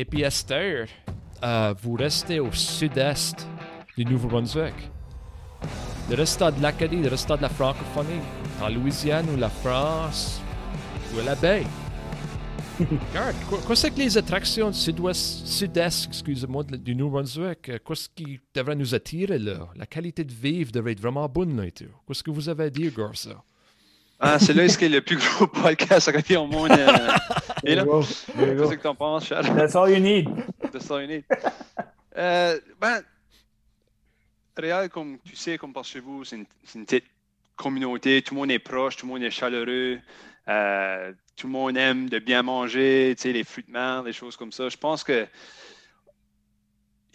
Et puis Esther, euh, vous restez au sud-est du Nouveau-Brunswick. Le restant de l'Acadie, le restant de la francophonie, en Louisiane ou la France ou à la baie. Regarde, quoi, quoi c'est que les attractions sud-ouest, sud-est, excusez-moi, du Nouveau-Brunswick, euh, qu'est-ce qui devrait nous attirer là? La qualité de vivre devrait être vraiment bonne là et tout. Qu'est-ce que vous avez à dire, Garça? Ah, c'est là ce qui est le plus gros podcast au monde. euh, et là, you you qu'est-ce que t'en penses, Chad? That's all you need. de ça unir. Euh, ben, Réal, comme tu sais, comme par chez vous, c'est une, petite communauté. Tout le monde est proche, tout le monde est chaleureux. euh, tout le monde aime de bien manger, tu sais, les fruits de mer, des choses comme ça. Je pense que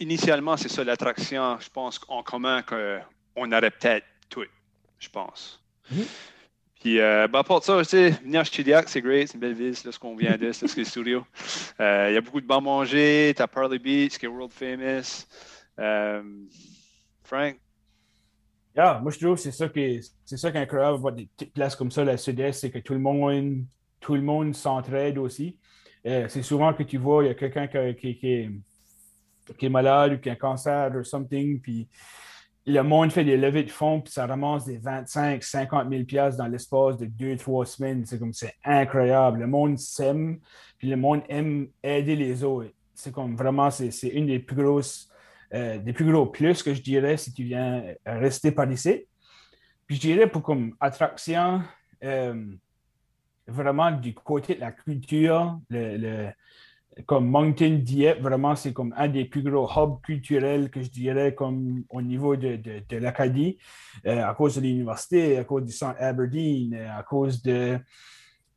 initialement, c'est ça l'attraction, je pense, en commun qu'on aurait peut-être tout, je pense. Mhm. Puis, euh, ben, part ça, tu sais, venir à Chidiac, c'est great, c'est une belle ville, c'est là ce qu'on vient de, c'est ce qu'est le studio. Euh, Il y a beaucoup de bons manger, t'as Pearly Beach, qui est world famous. Euh, Frank, Yeah, moi je trouve que c'est ça qui est, c'est est incroyable des petites places comme ça, la sud-est, c'est que tout le monde, tout le monde s'entraide aussi. Euh, c'est souvent que tu vois, il y a quelqu'un qui est, qui est malade ou qui a un cancer ou something, puis le monde fait des levées de fonds, puis ça ramasse des 25, 50 000 piastres dans l'espace de deux, trois semaines. C'est comme, c'est incroyable. Le monde s'aime, puis le monde aime aider les autres. C'est comme vraiment, c'est une des plus grosses euh, des plus gros plus que je dirais si tu viens rester par ici. Puis je dirais pour comme attraction, euh, vraiment du côté de la culture, le, le- comme Moncton Dieppe, vraiment c'est comme un des plus gros hubs culturels que je dirais comme au niveau de, de, de l'Acadie, euh, à cause de l'université, à cause du centre Aberdeen, euh, à cause de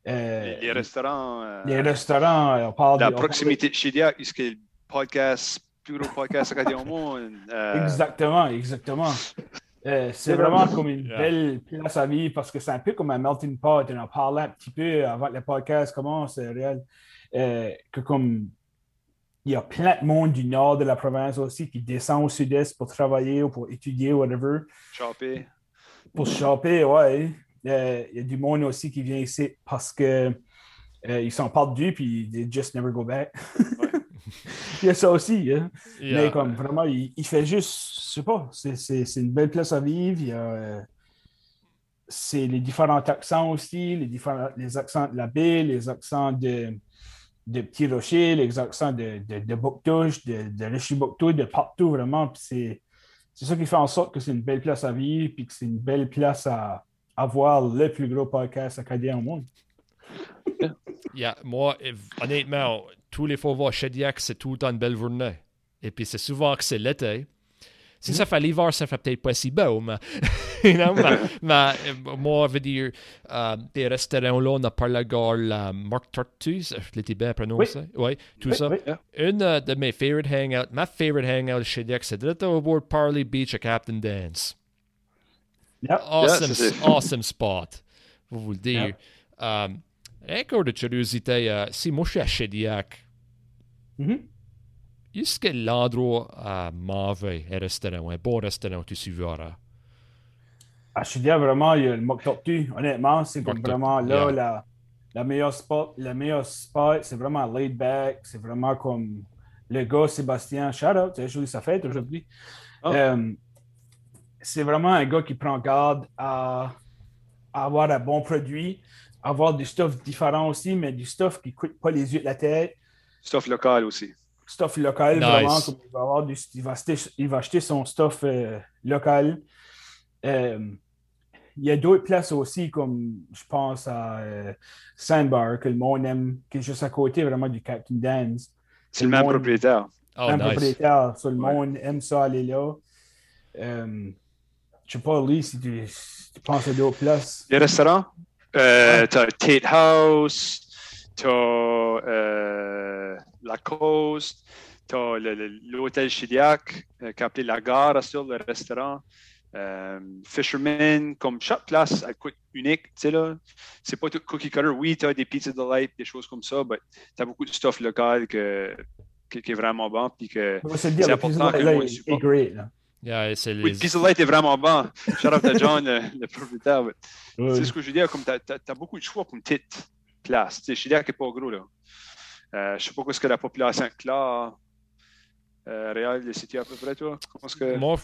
euh, les, restaurants, euh, les restaurants, on parle la de- de- proximité de Chidiac, puisque le podcast, plus gros podcast côté au monde. euh, Exactement, exactement. Euh, c'est vraiment comme une belle place à vivre parce que c'est un peu comme un melting pot. On en parlait un petit peu avant que le podcast commence, euh, réel. Euh, que comme il y a plein de monde du nord de la province aussi qui descend au sud-est pour travailler ou pour étudier, whatever, Chopper. pour se choper, ouais. Euh, Il y a du monde aussi qui vient ici parce que euh, ils sont perdus puis they just never go back. il y a ça aussi, hein. Yeah. Mais comme vraiment, il, il fait juste, je sais pas, c'est- c'est c'est une belle place à vivre. Il y a, euh, c'est les différents accents aussi, les, différents, les accents de la baie, les accents de, de Petit Rocher, les accents de, de, de Bouctouche, de, de de partout vraiment. C'est ça qui fait en sorte que c'est une belle place à vivre, puis que c'est une belle place à avoir le plus gros podcast acadien au monde. Yeah, moi, honnêtement, tous les fois voir Shediac, c'est tout le temps une belle journée. Et puis c'est souvent que c'est l'été. Si ça fait l'hiver, ça fait peut-être pas si beau, mais, you know, mais, mais, euh, moi, je veux dire, euh, des restaurants là, on la Marc Tortue, je l'ai bien prononcé, oui, tout ça. Une euh, de mes favorite hangouts, ma favorite hangout chez Shediac, c'est au bord Parley Beach à Captain Dance. Awesome, Yeah, awesome spot. Vous vous le dire. Um, encore de curiosité, euh, si moi je suis à Shediac, Mhm. est-ce que l'endroit à mauvais un restaurant, un bon restaurant, tu suivras? À Chidia, vraiment, il y a le. Honnêtement, c'est vraiment là, yeah. la, la meilleure spot. Le meilleur spot, c'est vraiment laid back. C'est vraiment comme le gars Sébastien. Shout out, c'est joué sa fête aujourd'hui. Oh. Euh, c'est vraiment un gars qui prend garde à, à avoir un bon produit, avoir du stuff différent aussi, mais du stuff qui ne coûte pas les yeux de la tête. Stuff local aussi. Stuff local, Nice. vraiment. Comme il, va avoir du, il, va acheter, il va acheter son stuff euh, local. Euh, il y a d'autres places aussi, comme je pense à euh, Sandbar, que le monde aime, qui est juste à côté vraiment du Captain Dan's. C'est le même monde- propriétaire. Oh, même nice. propriétaire. So, le Ouais. monde aime ça aller là. Euh, je sais pas, Lee, si tu, si tu penses à d'autres places. Les restaurants, euh, Tate House, t'as euh, La Coast, t'as le- le- l'hôtel Chidiac, euh, qui est appelé La Gare sur le restaurant. Euh, Fisherman, comme chaque place, elle coûte unique, tu sais là. C'est pas tout cookie cutter. Oui, t'as des pizzas de light, des choses comme ça, mais t'as beaucoup de stuff local que, qui, qui est vraiment bon, puis que On va se le dire, C'est important pizza que great. Là. Yeah, c'est oui, les... Pizza Light est vraiment bon. Shout out à John, le, le propriétaire. C'est ce que je veux dire, comme tu as, beaucoup de choix pour une petite place. Tu sais, Chidiac n'est pas gros, là. Euh, je sais pas quoi ce que la population là. Euh, Réal, le situe à peu près, toi? Que... Mon,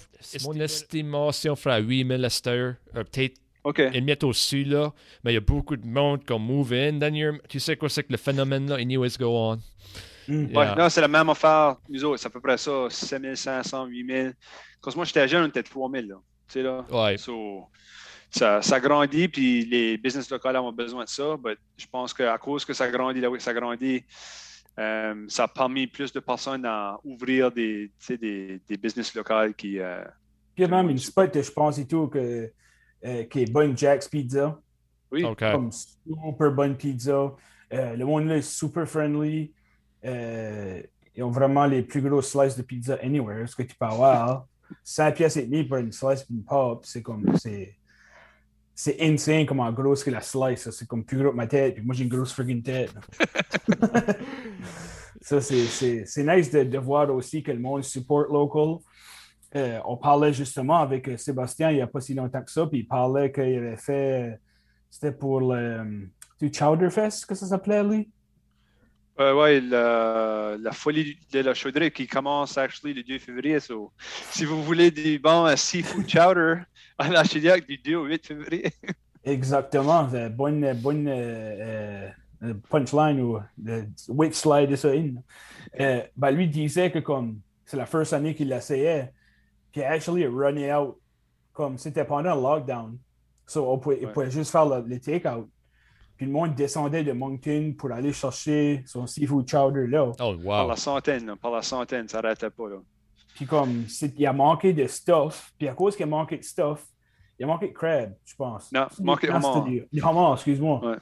mon estimation ferait 8000 à cette heure? Euh, Peut-être OK. une miette au-dessus, là. Mais il y a beaucoup de monde qui ont move in. Daniel, tu sais quoi c'est que le phénomène, là? Anyways, go on. Mm. Yeah. Ouais, non, c'est la même affaire. Nous autres, c'est à peu près ça, 7500, 8000. Quand moi j'étais jeune, on était 3000, là. Tu sais, là. Ouais. So, ça, ça grandit, puis les business locales ont besoin de ça. Mais je pense qu'à cause que ça grandit, là où ça grandit, euh, ça a permis plus de personnes à ouvrir des, des, des business locales qui. euh, Puis a même une spot, je pense, et tout, que, euh, qui est bonne Jack's Pizza. oui, OK. Comme super bonne pizza. Euh, le monde là est super friendly. Euh, ils ont vraiment les plus gros slices de pizza anywhere, ce que tu peux avoir. 100 pièces et demie pour une slice et une pop, c'est comme. C'est, c'est insane comment grosse que la slice. C'est comme plus gros que ma tête. Puis moi, j'ai une grosse friggin' tête. ça, c'est, nice de, de voir aussi que le monde support local. Euh, on parlait justement avec euh, Sébastien il n'y a pas si longtemps que ça, puis il parlait qu'il avait fait. C'était pour le. Du Chowderfest, que ça s'appelait, lui? Euh, ouais, la, la folie de la chaudrée qui commence actually le 2 février. So, si vous voulez du bon euh, seafood chowder à la Chiliac du 2 au 8 février. Exactement. Euh, bonne bonne euh, euh, punchline ou euh, wit slide de ça. in. Euh, ben, lui disait que comme c'est la première année qu'il l'essayait, puis actually running out comme c'était pendant le lockdown. So, on pouvait, il pouvait juste faire le, le take-out. Puis le monde descendait de Moncton pour aller chercher son seafood chowder là. Oh, Par la centaine, par la centaine, ça n'arrêtait pas. Là. Puis comme il a manqué de stuff, puis à cause qu'il a manqué de stuff, il a manqué de crab, je pense. Non, manqué de du homard, excuse-moi. Ouais.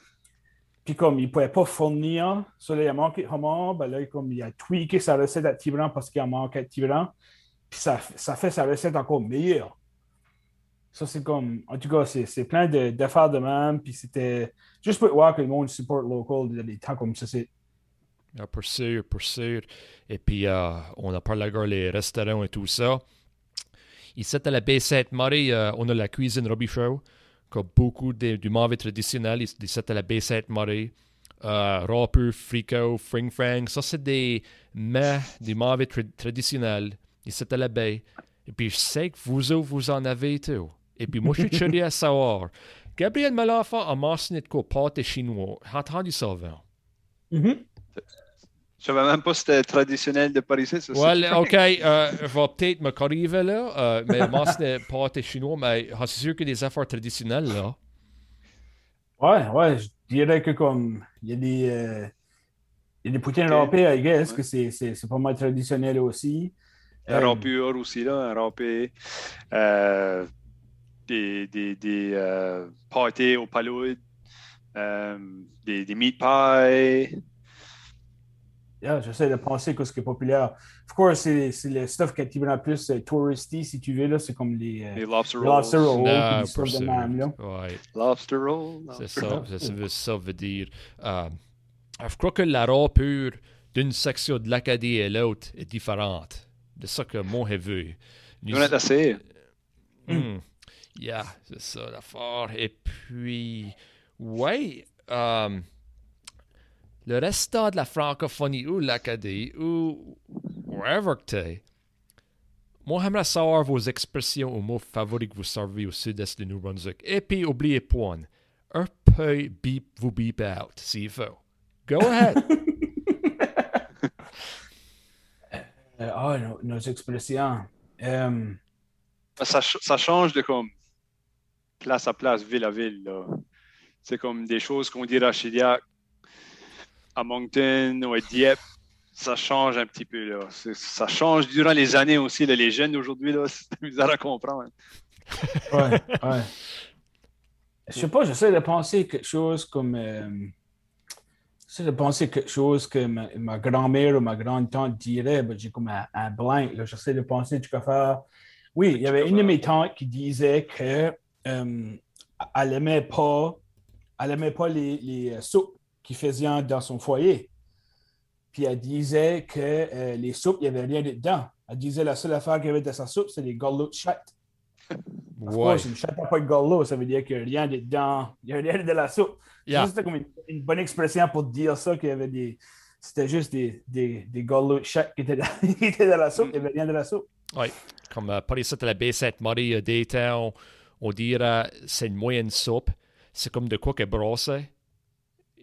Puis comme il ne pouvait pas fournir, ça là, il a manqué de homard, ben là, comme il a tweaké sa recette à Tibran parce qu'il a manqué de Tibran, puis ça, ça fait sa recette encore meilleure. Ça, c'est comme, en tout cas, c'est plein de- d'affaires de même, puis c'était juste pour voir que le monde support local dans des temps comme ça. C'est Ah, pour sûr, pour sûr. Et puis, euh, on a parlé encore les restaurants et tout ça. Ici, à la baie Sainte-Marie, euh, on a la cuisine Robichaud, a beaucoup de, du mauvais traditionnel. Ici, à la baie Sainte-Marie. Euh, Rapper, Frico, Fring Frang, ça, c'est des mets du mauvais tra- traditionnel. Ici, à la baie. Et puis, je sais que vous autres, vous en avez tout. Et puis, moi, je suis curieux à savoir. Gabriel Malenfant a mentionné de quoi pâte chinois. J'ai entendu ça avant. Mhm. Je savais même pas si c'était traditionnel de Paris. Ça, Well, OK, euh, je vais peut-être me corriger là, euh, mais moi, c'est pas chinois, mais ah, c'est sûr que des affaires traditionnelles, là. Ouais, ouais, je dirais que comme il y a des, euh, il y a des poutines Ok. râpées, I guess, Ouais. que c'est- pas mal traditionnel aussi. Un Euh, râpure aussi, là, un râpé. Euh, des des, des euh, pâtés au palourde. Euh, des, des meat pies. Yeah, J'essaie de penser que ce qui est populaire. Of course, c'est c'est le stuff qui est peu plus euh, touristy, si tu veux, là. C'est comme les, euh, lobster rolls. lobster rolls, puis Non, des pour stuff de sûr. même, là. Ouais, Lobster roll. c'est ça, ça, veut- ça veut dire. euh, je crois que la râpure d'une section de l'Acadie et l'autre est différente. De ça que moi j'ai vu. Nous- On a essayé. Hmm. Yeah, c'est ça l'affaire. Et puis, ouais, le restant de la francophonie ou l'Acadie ou wherever que t'es, moi j'aimerais savoir vos expressions ou mots favoris que vous servez au sud-est de New Brunswick. Et puis, oubliez point, un peu beep vous beep out s'il faut. Go ahead. Euh, Ah, nos, nos expressions. Euh, Ça, ch- ça change de comme place à place, ville à ville. là. C'est comme des choses qu'on dirait à Chiliac, à Moncton ou à Dieppe. Ça change un petit peu. Là. Ça change durant les années aussi. là. Les jeunes d'aujourd'hui, là, c'est bizarre à comprendre. ouais, ouais. Je sais pas, j'essaie de penser quelque chose comme. euh, j'essaie de penser quelque chose que ma, ma grand-mère ou ma grande-tante dirait, mais j'ai comme un, un blank. là. J'essaie de penser, tu peux faire. Oui, il y avait une de mes tantes qui disait que euh, elle aimait pas, elle aimait pas les, les euh, soupes faisait dans son foyer. Puis elle disait que euh, les soupes, il n'y avait rien dedans. Elle disait la seule affaire qu'il y avait dans sa soupe, c'est les galops de chatte. Ouais. une chatte n'a pas de ça veut dire qu'il n'y a rien dedans, il n'y a rien de la soupe. Yeah. C'était comme une, une bonne expression pour dire ça, qu'il y avait des. c'était juste des, des, des de qui étaient dans, qui étaient dans la soupe. Il n'y avait rien de la soupe. Oui, comme euh, par ici, la B7 Marie euh, d'été, on, on dirait c'est une moyenne soupe. C'est comme de quoi qu'elle brossait.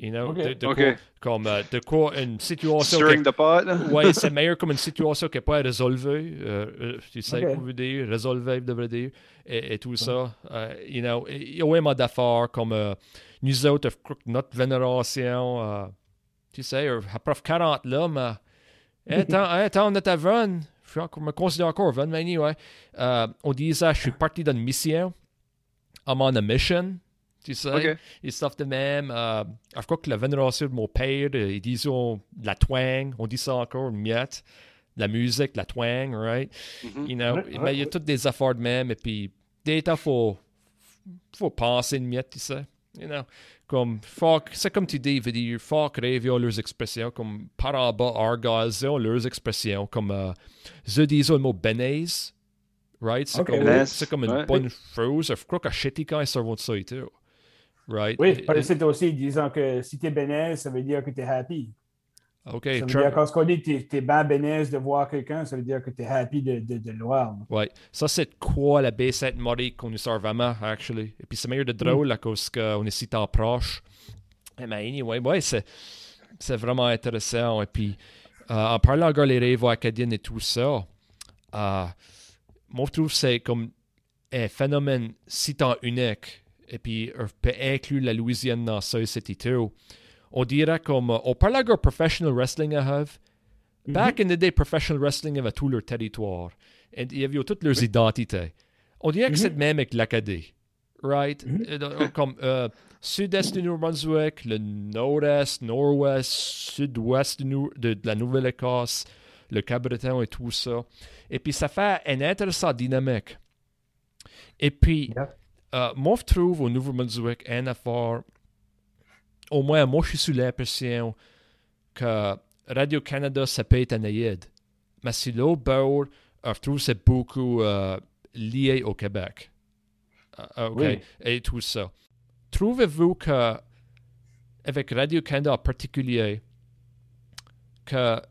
You know, Ok. de, de Ok. quoi, comme euh, de quoi une situation. Stirring que- the pot. ouais, c'est meilleur comme une situation qui n'est pas résolvée. Euh, euh, tu sais Ok. quoi veut dire, résolver, devrait dire, et, et tout ça. Euh, you know, il y a vraiment d'affaires comme euh, nous autres, notre vénération, euh, tu sais, euh, après 40 là, mais. Eh, tant, on est à 20, je suis encore- me considère encore 20, mais anyway, euh, on disait, je suis parti d'une mission, I'm on a mission, tu sais, Ok. et stuff de même. Euh, je crois que la vénération de mon père, ils disent oh, la twang, on dit ça encore, une miette, la musique, la twang, right? Mhm. You know, Ouais, mais ouais, il y a toutes des affaires de même, et puis, des temps, faut, faut penser une miette, tu sais. You know, comme, faut, que- c'est comme tu dis, veut dire, faut créer leurs expressions, comme par en bas, argaz, ils ont leurs expressions, comme, euh, je dis le mot benaise, right? C'est Ok, comme, ouais. c'est comme une bonne chose. Je crois qu'à Shitty, quand ils servent de ça tout. Right? Oui, par ici aussi, disant que si tu es bénèze, ça veut dire que tu es happy. OK, Ça veut dire, quand on dit que tu es bien bénèze de voir quelqu'un, ça veut dire que tu es happy de, de, de le voir. Ouais. Ça, c'est quoi la B7 Marie qu'on nous sert vraiment, actually. Et puis, c'est meilleur de drôle à cause qu'on est si tant proche. Eh, Mais anyway, ouais, c'est, c'est vraiment intéressant. Et puis, euh, en parlant encore les rêves acadiens et tout ça, euh, moi, je trouve que c'est comme un phénomène si tant unique. Et puis, on peut inclure la Louisiane dans ça, c'était tout. On dirait comme, euh, on parle encore professional wrestling à Have. Back in the day, professional wrestling avait tout leur territoire. Et il y avait toutes leurs identités. On dirait que c'est le même avec l'Acadie. Right? Euh, euh, Comme euh, sud-est du Nouveau-Brunswick, le nord-est, nord-ouest, sud-ouest de, de la Nouvelle-Écosse, le Cabreton et tout ça. Et puis ça fait une intéressante dynamique. Et puis, Yeah. Euh, moi, je trouve au Nouveau-Brunswick un affaire, au moins moi, je suis sous l'impression que Radio-Canada, ça peut être un aide. Mais si l'autre bord, euh, je trouve que c'est beaucoup euh, lié au Québec. Euh, OK. Oui. Et tout ça. Trouvez-vous que, avec Radio-Canada en particulier, que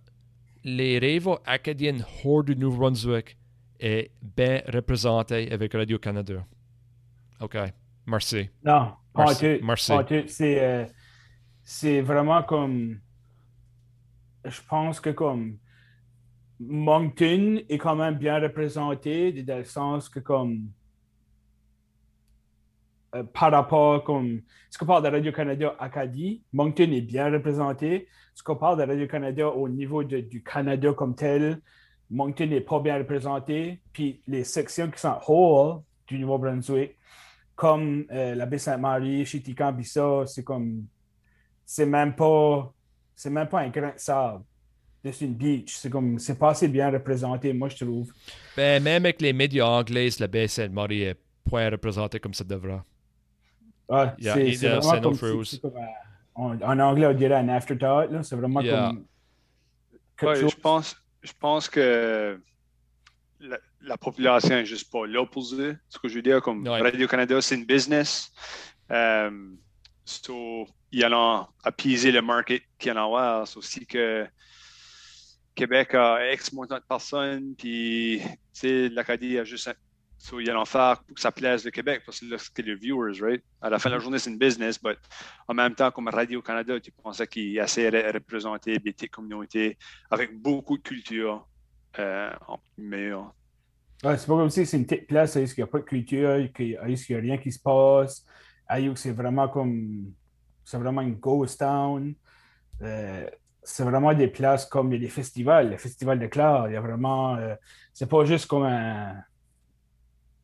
les rêves acadiens hors du Nouveau-Brunswick est bien représenté avec Radio-Canada? OK. Merci. Non, pas Merci, tout. merci. Pas tout. C'est, euh, c'est vraiment comme. Je pense que comme. Moncton est quand même bien représenté, dans le sens que comme. euh, par rapport comme. Ce qu'on parle de Radio-Canada Acadie, Moncton est bien représenté. Ce qu'on parle de Radio-Canada au niveau de- du Canada comme tel, Moncton n'est pas bien représenté. Puis les sections qui sont hors du Nouveau-Brunswick, comme euh, la baie Sainte-Marie, ça, c'est comme. C'est même pas. C'est même pas un grain de sable. C'est une beach. C'est comme. C'est pas assez bien représenté, moi, je trouve. Ben, même avec les médias anglais, la baie Sainte-Marie est point représentée comme ça devrait. Ouais, Yeah, c'est vraiment comme. en, en anglais, on dirait un afterthought. là. C'est vraiment Yeah. comme. Ouais, je pense, je pense que la, la population n'est juste pas là pour ça. Ce que je veux dire, comme Ouais. Radio-Canada, c'est une business. Euh, so, ils allons apaiser le market qu'il y en a. C'est aussi que Québec a X montant de personnes, puis l'Acadie a juste. un- So, ils allons faire pour que ça plaise le Québec, parce que là, c'est les viewers, right? À la fin de la journée, c'est une business, mais en même temps, comme Radio-Canada, tu pensais qu'il essaie de représenter des communautés avec beaucoup de culture euh, en meilleur. C'est pas comme si c'est une petite place il n'y a pas de culture, qu'il n'y a rien qui se passe. À Youk, c'est vraiment comme. C'est vraiment une ghost town. Euh, c'est vraiment des places comme il y a des festivals, le festival de Clare. Il y a vraiment. euh, c'est pas juste comme un.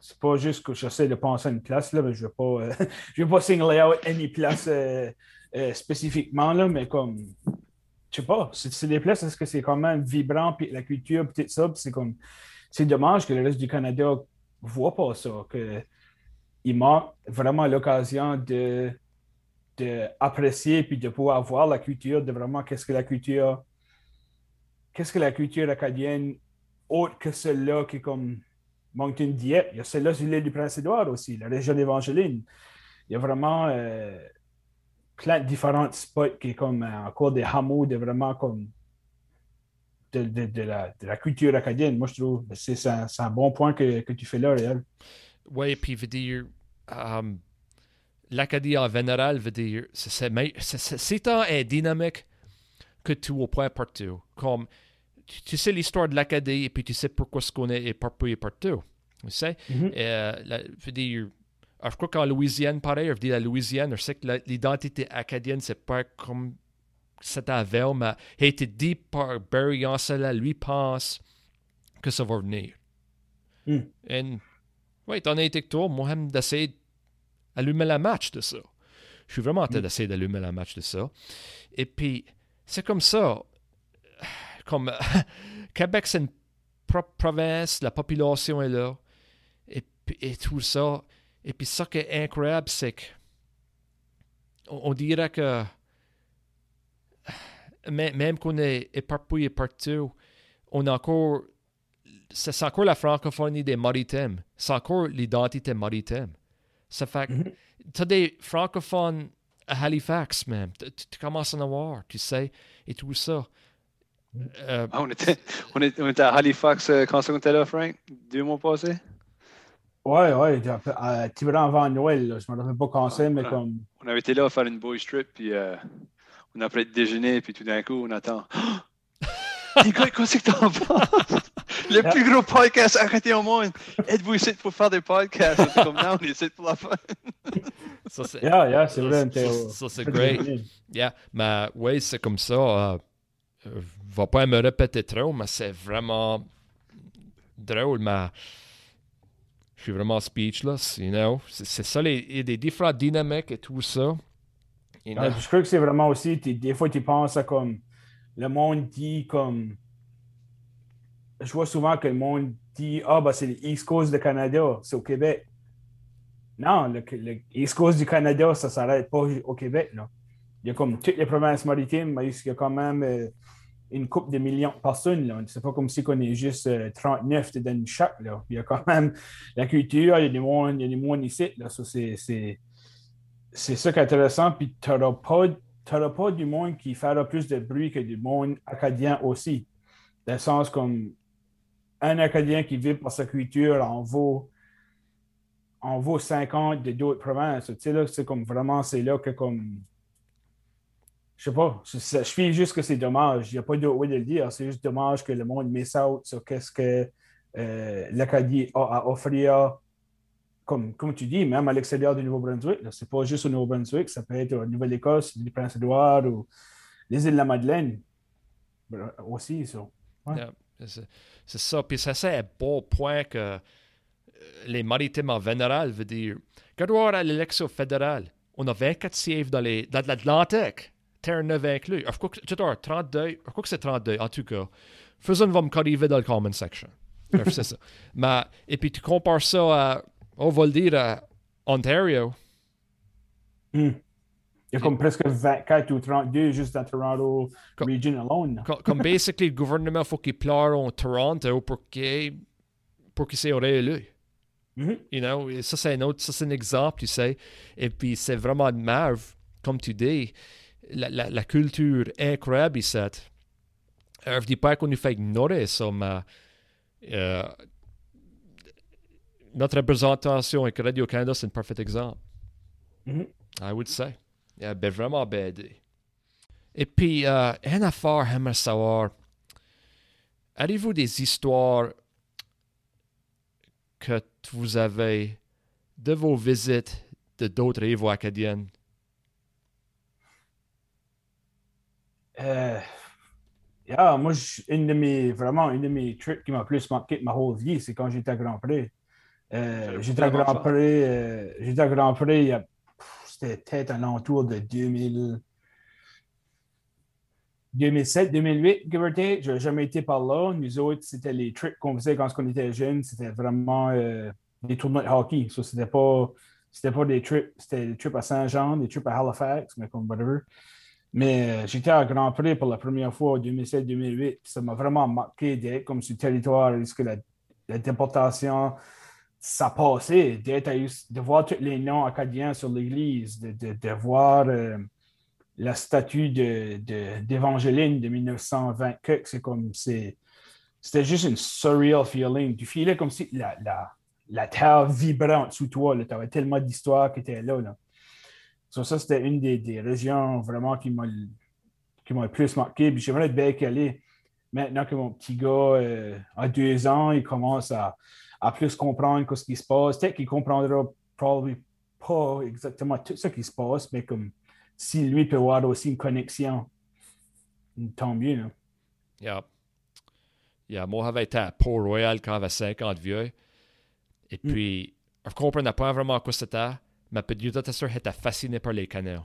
C'est pas juste que j'essaie de penser à une place, là, mais je ne vais pas, euh, je pas single out any place euh, spécifiquement, là, mais comme. Je sais pas, c'est des places parce que c'est quand même vibrant, puis la culture, puis tout ça, c'est comme c'est dommage que le reste du Canada voit pas ça, qu'il manque vraiment l'occasion de, de apprécier puis de pouvoir voir la culture, de vraiment qu'est-ce que la culture, qu'est-ce que la culture acadienne, autre que celle-là qui comme Moncton Dieppe. Il y a celle-là sur l'île du Prince-Édouard aussi, la région d'Évangeline. Il y a vraiment. euh, plein de différents spots qui comme euh, encore des hameaux de vraiment comme de, de, de, la, de la, culture acadienne. Moi, je trouve que c'est un, un, bon point que, que, tu fais là, Réal. Oui, puis veut dire, um, l'Acadie en général veut dire, c'est tant est dynamique que tout au point partout. Comme, tu, tu sais l'histoire de l'Acadie et puis tu sais pourquoi ce qu'on est éparpillé partout. Tu sais? Mm -hmm. euh, la, veut dire, je crois qu'en Louisiane, pareil, je dis la Louisiane, je sais que l'identité acadienne, c'est pas comme avant, mais a été dit par Barry Ansela, lui pense que ça va venir. Mm. Et, oui, étant donné que toi, moi, j'aime d'essayer d'allumer la match de ça. Je suis vraiment en train mm. d'essayer d'allumer la match de ça. Et puis, c'est comme ça. Comme Québec, c'est une propre province, la population est là. Et, et tout ça. Et puis, ça qui est incroyable, c'est que on, on dirait que même qu'on est éparpillé partout, on a encore. C'est encore la francophonie des maritimes. C'est encore l'identité maritime. Ça fait que Mhm. tu as des francophones à Halifax même. Tu, tu- tu commences à en avoir, tu sais, et tout ça. Euh, Ah, on, était, on, était, on était à Halifax euh, quand on était là, Frank, deux mois passés? Ouais, ouais, un petit peu avant Noël, là. je me rappelle pas quand c'est, mais comme. On avait été là à faire une boys trip, puis euh, on a après déjeuner, puis tout d'un coup, on attend. Nicolas, qu'est-ce que t'en penses? Le plus gros podcast arrêté au monde. Êtes-vous ici pour faire des podcasts? Comme non, on est ici pour la fin. ça, c'est Yeah, yeah, c'est vrai. ça, ça, c'est great. Yeah, mais oui, c'est comme ça. Euh, euh, je vais pas me répéter trop, mais c'est vraiment drôle, mais je suis vraiment speechless, you know. C'est ça, les, il y a des différentes dynamiques et tout ça. Ouais, je crois que c'est vraiment aussi, des fois, tu penses à comme. Le monde dit comme. Je vois souvent que le monde dit Ah, ben c'est l'East Coast du Canada, c'est au Québec. Non, le, le East Coast du Canada, ça s'arrête pas au Québec. Là. Il y a comme toutes les provinces maritimes, mais il y a quand même euh, une couple de millions de personnes. Là. C'est pas comme si on est juste euh, 39 dans une chaque. Là. Il y a quand même la culture, il y a des mondes, il y a des mondes ici. Là. Ça, c'est, c'est, c'est ça qui est intéressant. Puis tu n'auras pas, pas du monde qui fera plus de bruit que du monde acadien aussi. Dans le sens comme un Acadien qui vit par sa culture en vaut, en vaut 50 de d'autres provinces. Tu sais, c'est comme vraiment, c'est là que comme. Je sais pas, je, fais juste que c'est dommage. Il n'y a pas d'autre way de le dire. C'est juste dommage que le monde miss out sur qu'est-ce que euh, l'Acadie a à offrir comme, comme tu dis, même à l'extérieur du Nouveau-Brunswick. là. C'est pas juste au Nouveau-Brunswick, ça peut être en Nouvelle-Écosse, les Prince-Édouard ou les îles de la Madeleine aussi. ça. Ouais. Yeah, c'est ça. Puis ça, c'est un beau point que euh, les maritimes en général veut dire. Quand on à l'élection fédérale, on a 24 sièges dans les- dans l'Atlantique, Terre-Neuve inclus. Je crois que tu as 32, je crois que c'est 32, en tout cas. Faisons va me corriger dans le comment section. C'est ça. Mais, et puis tu compares ça à, on va le dire, à Ontario. Hmm. Il y a comme presque 24 ou 32 juste dans Toronto Comme- Region alone. là. Co- Comme basically, le gouvernement faut qu'il pleure en Toronto pour qu'il pour qu'il soit réélu. Mhm. You know, et ça c'est un autre, ça c'est un exemple, tu sais. Et puis c'est vraiment de marve, comme tu dis, la, la, la culture incroyable ici. Euh, je dis pas qu'on nous fait ignorer ça, mais euh, notre représentation avec Radio-Canada, c'est un parfait exemple. Mhm. I would say. Yeah, ben vraiment bien. Et puis, euh, une affaire, j'aimerais savoir, avez-vous des histoires que vous avez de vos visites de d'autres rives acadiennes? Euh, yeah, moi, une de mes, vraiment, une de mes trips qui m'a plus marqué de ma whole vie, c'est quand j'étais à Grand Prix. Euh, j'étais à vraiment Grand euh, j'étais à Grand Prix, il y a- c'était peut-être à l'entour de 2000, 2007, 2008, give or take. Je n'ai jamais été par là. Nous autres, c'était les trips qu'on faisait quand on était jeunes. C'était vraiment euh, des tournois de hockey. Ça, c'était pas, c'était pas des trips, c'était des trips à Saint-Jean, des trips à Halifax, mais comme whatever. Mais euh, j'étais à Grand Prix pour la première fois en 2007-2008. Ça m'a vraiment marqué d'être comme sur le territoire où la, la déportation, ça passait. De voir tous les noms acadiens sur l'église, de, de, voir euh, la statue de, de, de 1920. que C'est comme, c'était juste une surreal feeling. Tu filais comme si la, la, la terre vibrait en dessous de toi. Tu avais tellement d'histoires qui étaient là. là. Ça, c'était une des, des régions vraiment qui m'a, qui m'a le plus marqué. J'aimerais être bien calé. Maintenant que mon petit gars euh, a deux ans, il commence à, à plus comprendre ce qui se passe. Peut-être qu'il comprendra probablement pas exactement tout ce qui se passe, mais comme si lui peut avoir aussi une connexion, tant mieux. Là. Yeah. Yeah, moi, j'avais été à Port-Royal quand j'avais 50 vieux. Et puis, je ne comprenais pas vraiment quoi c'était. Ma petite sœur était fascinée par les canaux.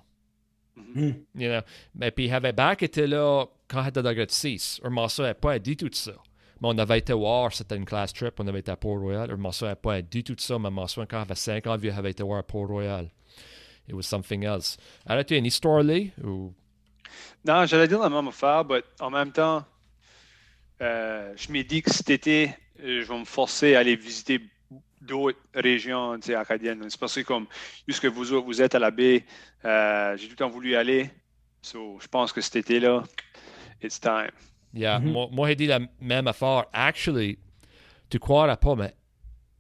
Mm. You know? Mais puis, j'avais back été là quand j'étais dans grade 6. Je m'en souviens pas dit tout ça. On avait été voir, c'était une class trip, on avait été à Port-Royal. Je m'en souviens pas dit tout ça, mais je m'en souviens quand j'avais 5 ans, j'avais été voir à Port-Royal. It was something else. Alors, tu as une histoire là? Ou... Non, j'allais dire la même affaire, mais en même temps, euh, je m'ai dit que cet été, je vais me forcer à aller visiter d'autres régions acadiennes. C'est parce que comme puisque vous, vous êtes à la baie, euh, j'ai tout le temps voulu y aller. So, je pense que cet été-là, it's time. Yeah, Mhm. moi, moi j'ai dit la même affaire. Actually, tu croiras pas, mais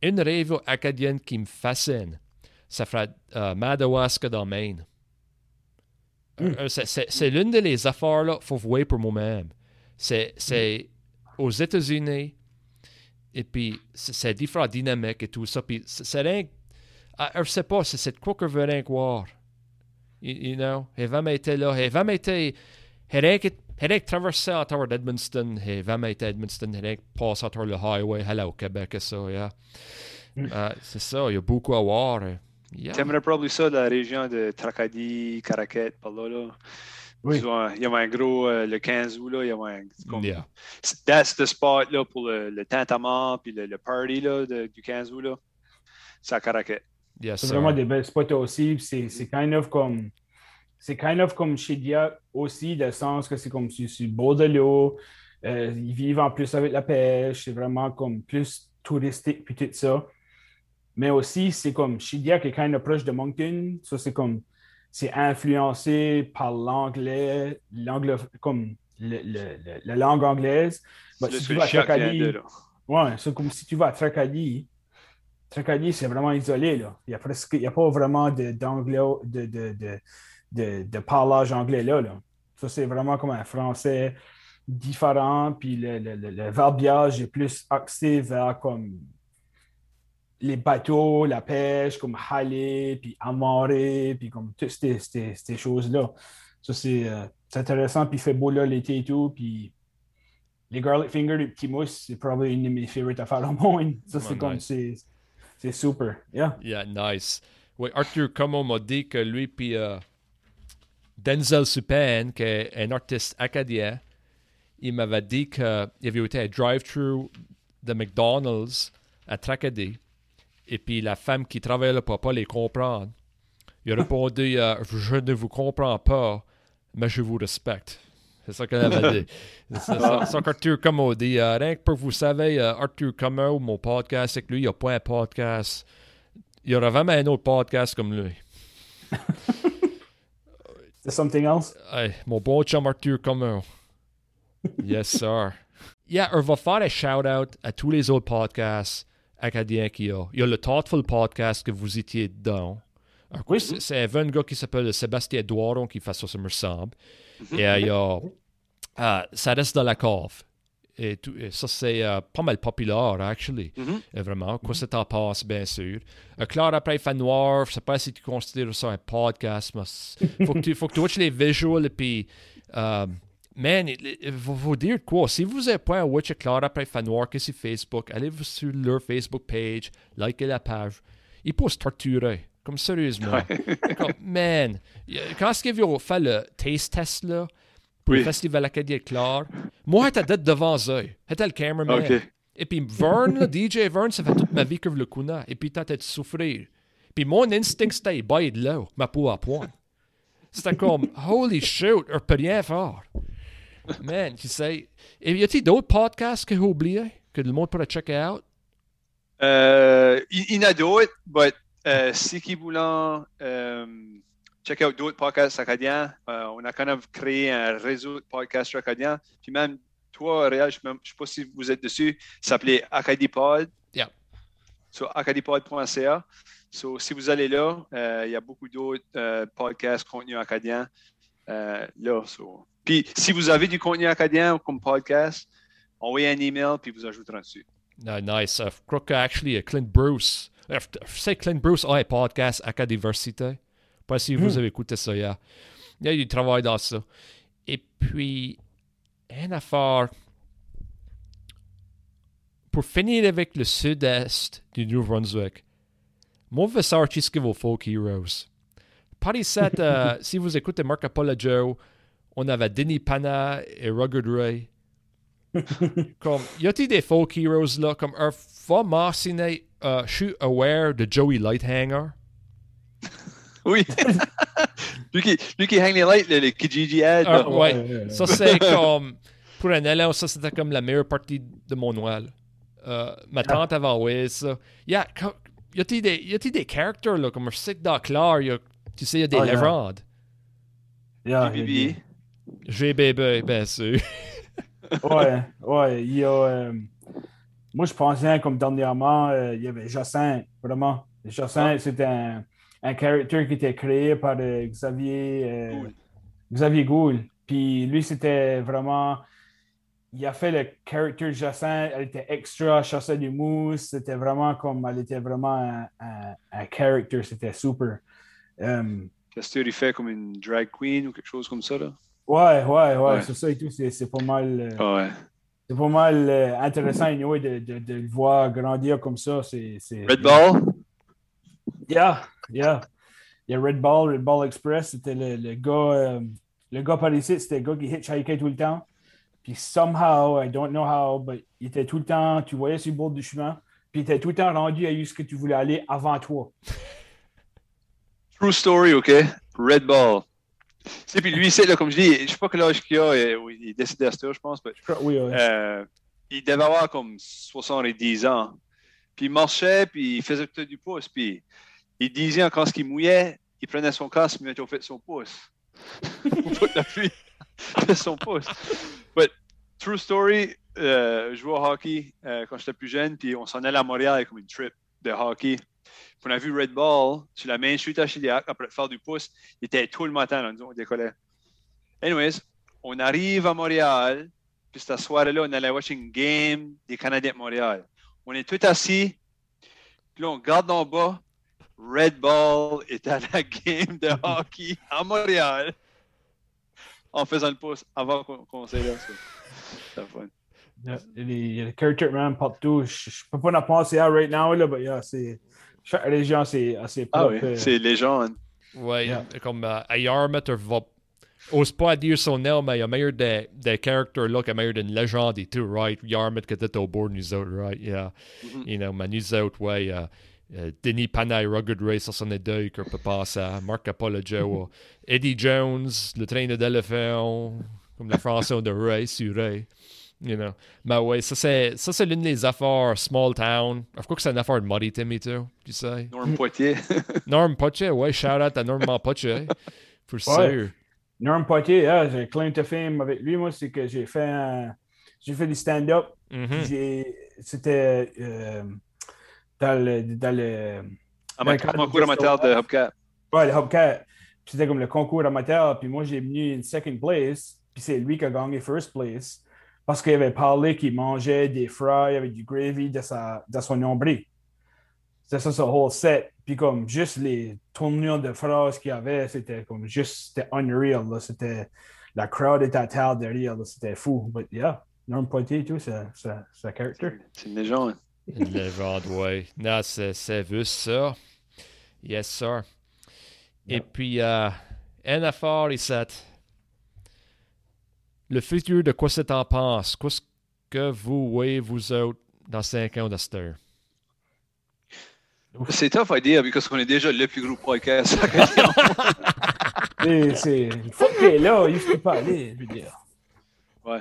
une rêve acadienne qui me fascine, ça fera euh, Madawaska dans Maine. Euh, c'est- c'est c'est l'une de les affaires là, faut voir pour moi-même. C'est c'est aux États-Unis, et puis c'est c'est différent dynamique et tout ça. Puis c'est rien. ah, Je sais pas, c'est quoi que je veux rien voir. You, you know, j'ai jamais été là, jamais été. J'ai rien que j'ai rien que traversé à travers d'Edmundston, j'ai jamais été à Edmundston, passé à travers le highway, Québec et ça, yeah. Euh, c'est ça, il y a beaucoup à voir. Yeah. T'aimerais probablement ça, la région de Tracadie, Caraquette, par là. là. Oui. Il y a un gros, euh, le 15 août, là, il y a un. comme- Yeah. That's the spot là, pour le, le tintamarre puis le, le party là, de- du 15 août. là. C'est à Caraquette. Yes, C'est vraiment des belles spots aussi. C'est, c'est kind of comme. C'est kind of comme chez Dia aussi, dans le sens que c'est comme sur, sur le bord de l'eau. Euh, ils vivent en plus avec la pêche. C'est vraiment comme plus touristique puis tout ça. Mais aussi, c'est comme Shidia qui est kind of proche de Moncton. Ça, c'est comme. C'est influencé par l'anglais, l'anglais comme le- le- le- la langue anglaise. Bah, C'est si tu vas à Tracadie. Ouais, c'est comme si tu vas à Tracadie. Tracadie, c'est vraiment isolé, là. Il n'y a, presque, il y a pas vraiment de, d'anglais, de, de, de, de, de parlage anglais là. Ça, c'est vraiment comme un français différent, puis le, le, le, le verbiage est plus axé vers comme les bateaux, la pêche, comme haler, puis amarrer, puis comme toutes ces, ces, ces choses-là. Ça, c'est euh, c'est intéressant, puis il fait beau là l'été et tout, puis les garlic fingers, les petits mousses, c'est probablement une de mes favorites affaires au monde. Ça, c'est Ouais, comme, nice. c'est super. Yeah. Yeah, nice. Oui, Arthur Como m'a dit que lui puis euh, Denzel Supan, qui est un artiste acadien, il m'avait dit qu'il avait été à drive-thru de McDonald's à Tracadie. Et puis la femme qui travaillait là pour pas les comprendre, il a répondu euh, Je ne vous comprends pas, mais je vous respecte. C'est ça qu'elle avait dit. C'est ça, ça qu'Arthur Como dit. euh, rien que pour vous savez, euh, Arthur Como, mon podcast, c'est que lui, il n'a pas un podcast. Il y aura vraiment un autre podcast comme lui. Something else? Hey, mon bon chum Arthur Como. Yes, sir. Yeah, on va faire un shout-out à tous les autres podcasts acadiens qu'il y a. Il y a le Thoughtful Podcast que vous étiez dedans. Oui. c'est un gars qui s'appelle Sébastien Doiron qui fait ça, ça me semble. Et euh, il y a euh, Ça reste dans la cave. Et, tout, et ça, c'est euh, pas mal populaire, actually. Euh, Vraiment. Quoi ça t'en passe, bien sûr. Euh, Claire après Noir, je sais pas si tu considères ça un podcast, mais c'est- faut que tu, faut que tu watches les visuals et puis. euh, man, il il faut vous dire quoi? Si vous n'avez pas un watch Claire après Fan Noir que sur Facebook, allez sur leur Facebook page, likez la page. Ils peuvent se torturer. Comme sérieusement. Comme, man, quand est-ce qu'ils ont fait le taste test là, Oui. Festival Acadien de Clare, moi, j'étais d'être devant eux. J'étais le cameraman. OK. Et puis Vern, là, DJ Vern, ça fait toute ma vie que je le connais. Et puis t'as de souffrir. Puis mon instinct, c'était bailler de l'eau, ma peau à point. C'était comme, holy shoot, on peut rien faire. Man, tu sais. Et y a-t-il d'autres podcasts que j'ai oubliés, que le monde pourrait checker out? Euh, il y en a d'autres, mais qui voulant euh, check out d'autres podcasts acadiens. Euh, on a quand même créé un réseau de podcasts acadiens. Puis même toi, Réal, je ne sais pas si vous êtes dessus, ça s'appelait Acadipod. Yeah. Sur acadipod.ca. So, si vous allez là, euh, il y a beaucoup d'autres euh, podcasts, contenu acadien euh, là. So. Puis si vous avez du contenu acadien comme podcast, envoyez un email puis vous ajouterez dessus. No, nice. Uh, je crois que actually, uh, Clint Bruce, uh, sais Clint Bruce a un podcast Acadiversité? Pas si vous Hmm. avez écouté ça, yeah. Il y a du travail dans ça. Et puis, une affaire. Pour finir avec le sud-est du je veux savoir qu'est-ce que folk heroes. Par ici, euh, si vous écoutez Marco Polo Joe, on avait Denis Pana et Rugged Ray. comme, y a-t-il des folk heroes là, comme un va mentionner, euh, je suis aware de Joey Lighthanger. Oui. lui, qui, lui qui hang les lights, le, le Kijiji ad. Ah, ouais. Ça, c'est comme, pour un élève, ça, c'était comme la meilleure partie de mon Noël. Euh, ma tante avait envoyé ça. Y a, y a-t-il des, y des characters là, comme Claire, y a, tu sais, y a des Ah, yeah. légendes? Yeah, BBB. GBB, bien sûr. Ouais, ouais. Il y a, euh, moi, je pensais comme dernièrement, euh, il y avait Jacinthe, vraiment. Jacinthe, c'était un, un character qui était créé par euh, Xavier, euh, Gould. Xavier Gould. Puis lui, c'était vraiment. Il a fait le character Jacinthe, elle était extra, chassait du mousse, c'était vraiment comme. Elle était vraiment un, un, un character, c'était super. Euh, Castor, il fait comme une drag queen ou quelque chose comme ça. Là? ouais, ouais, ouais, Ouais. c'est ça et tout, c'est pas mal. Ah ouais. C'est pas mal euh, intéressant anyway, de, de, de le voir grandir comme ça. C'est... Red Ball. Yeah, yeah. Il y a Red Ball, Red Ball Express, c'était le, le gars, euh, le gars par ici, c'était le gars qui hitchhikait tout le temps. Puis somehow, I don't know how, but il était tout le temps, tu voyais sur le bord du chemin, puis il était tout le temps rendu à où ce que tu voulais aller avant toi. True story, OK? Red Ball. Tu sais, puis lui, c'est là, comme je dis, je sais pas quel âge qu'il a, oui, il est décédé à cette heure, je pense, mais Je crois- Oui, ouais. euh, il devait avoir comme 70 ans. Puis il marchait, puis il faisait du pouce, puis il disait quand il mouillait, il prenait son casque, il mettait au fait son pouce. Pas la pluie, son pouce. But, true story, euh, je jouais au hockey euh, quand j'étais plus jeune, puis on s'en allait à Montréal comme une trip de hockey. Puis on a vu Red Ball sur la main street à Chiliac, après faire du pouce. Il était tout le matin, là, nous, on décollait. Anyways, on arrive à Montréal, puis cette soirée-là, on allait watcher une game des Canadiens de Montréal. On est tous assis, puis là, on regarde en bas. Red Ball est à la game de hockey à Montréal en faisant le pouce avant qu'on soit là. ça. C'était fun. Il y a- le character man partout. Je, je peux pas en penser à right now, là, mais yeah, c'est. Chaque région, c'est assez Ah propre. oui, euh, c'est légende. Ouais, Yeah. comme à Yarmouth, va. Ose pas dire son nom, mais il y a meilleur des, des characters là, qui a meilleur d'une légende et tout, right? Yarmouth qui était au bord de nous autres, right? Yeah. Mhm. You know, mais nous autres, ouais. euh, euh, Denis Panay, Rugged Ray, ça est deux qu'on peut passer à. Marc Apollo Joe. Eddie Jones, le train d'éléphant, comme le français de Ray sur Ray. You know. Mais ouais, ça c'est, ça c'est l'une des affaires small town. Je crois que c'est une affaire de maritime et tout, tu sais. Norm Poitier. Norm Poche, ouais, shout out à Norman Poche. Pour sûr. Norm Poitier, yeah, j'ai claim to fame avec lui, moi, c'est que j'ai fait un- j'ai fait du stand-up. Mhm. J'ai- C'était euh, dans le. Dans le Concours amateur de Hubcap. Ouais, le Hubcat. Puis C'était comme le concours amateur. Puis moi, j'ai venu une second place. Puis c'est lui qui a gagné first place. Parce qu'il avait parlé qu'il mangeait des fries avec du gravy de, sa, de son nombril. C'était ça, ce whole set. Puis comme juste les tournures de phrases qu'il y avait, c'était comme juste, c'était unreal. C'était, la crowd était à terre derrière. C'était fou. But yeah, Norm Poitier et tout, c'est un character. C'est une légende. Une légende, ouais. Non, c'est, c'est vu ça. Yes, sir. Et Yeah. puis, euh, affaire ici. Le futur de quoi c'est en pense? Qu'est-ce que vous voyez, vous autres, dans 5 ans de cette heure? C'est tough à dire parce qu'on est déjà le plus gros podcast. C'est une fois qu'il est là, il ne peut pas aller, je veux dire. ouais.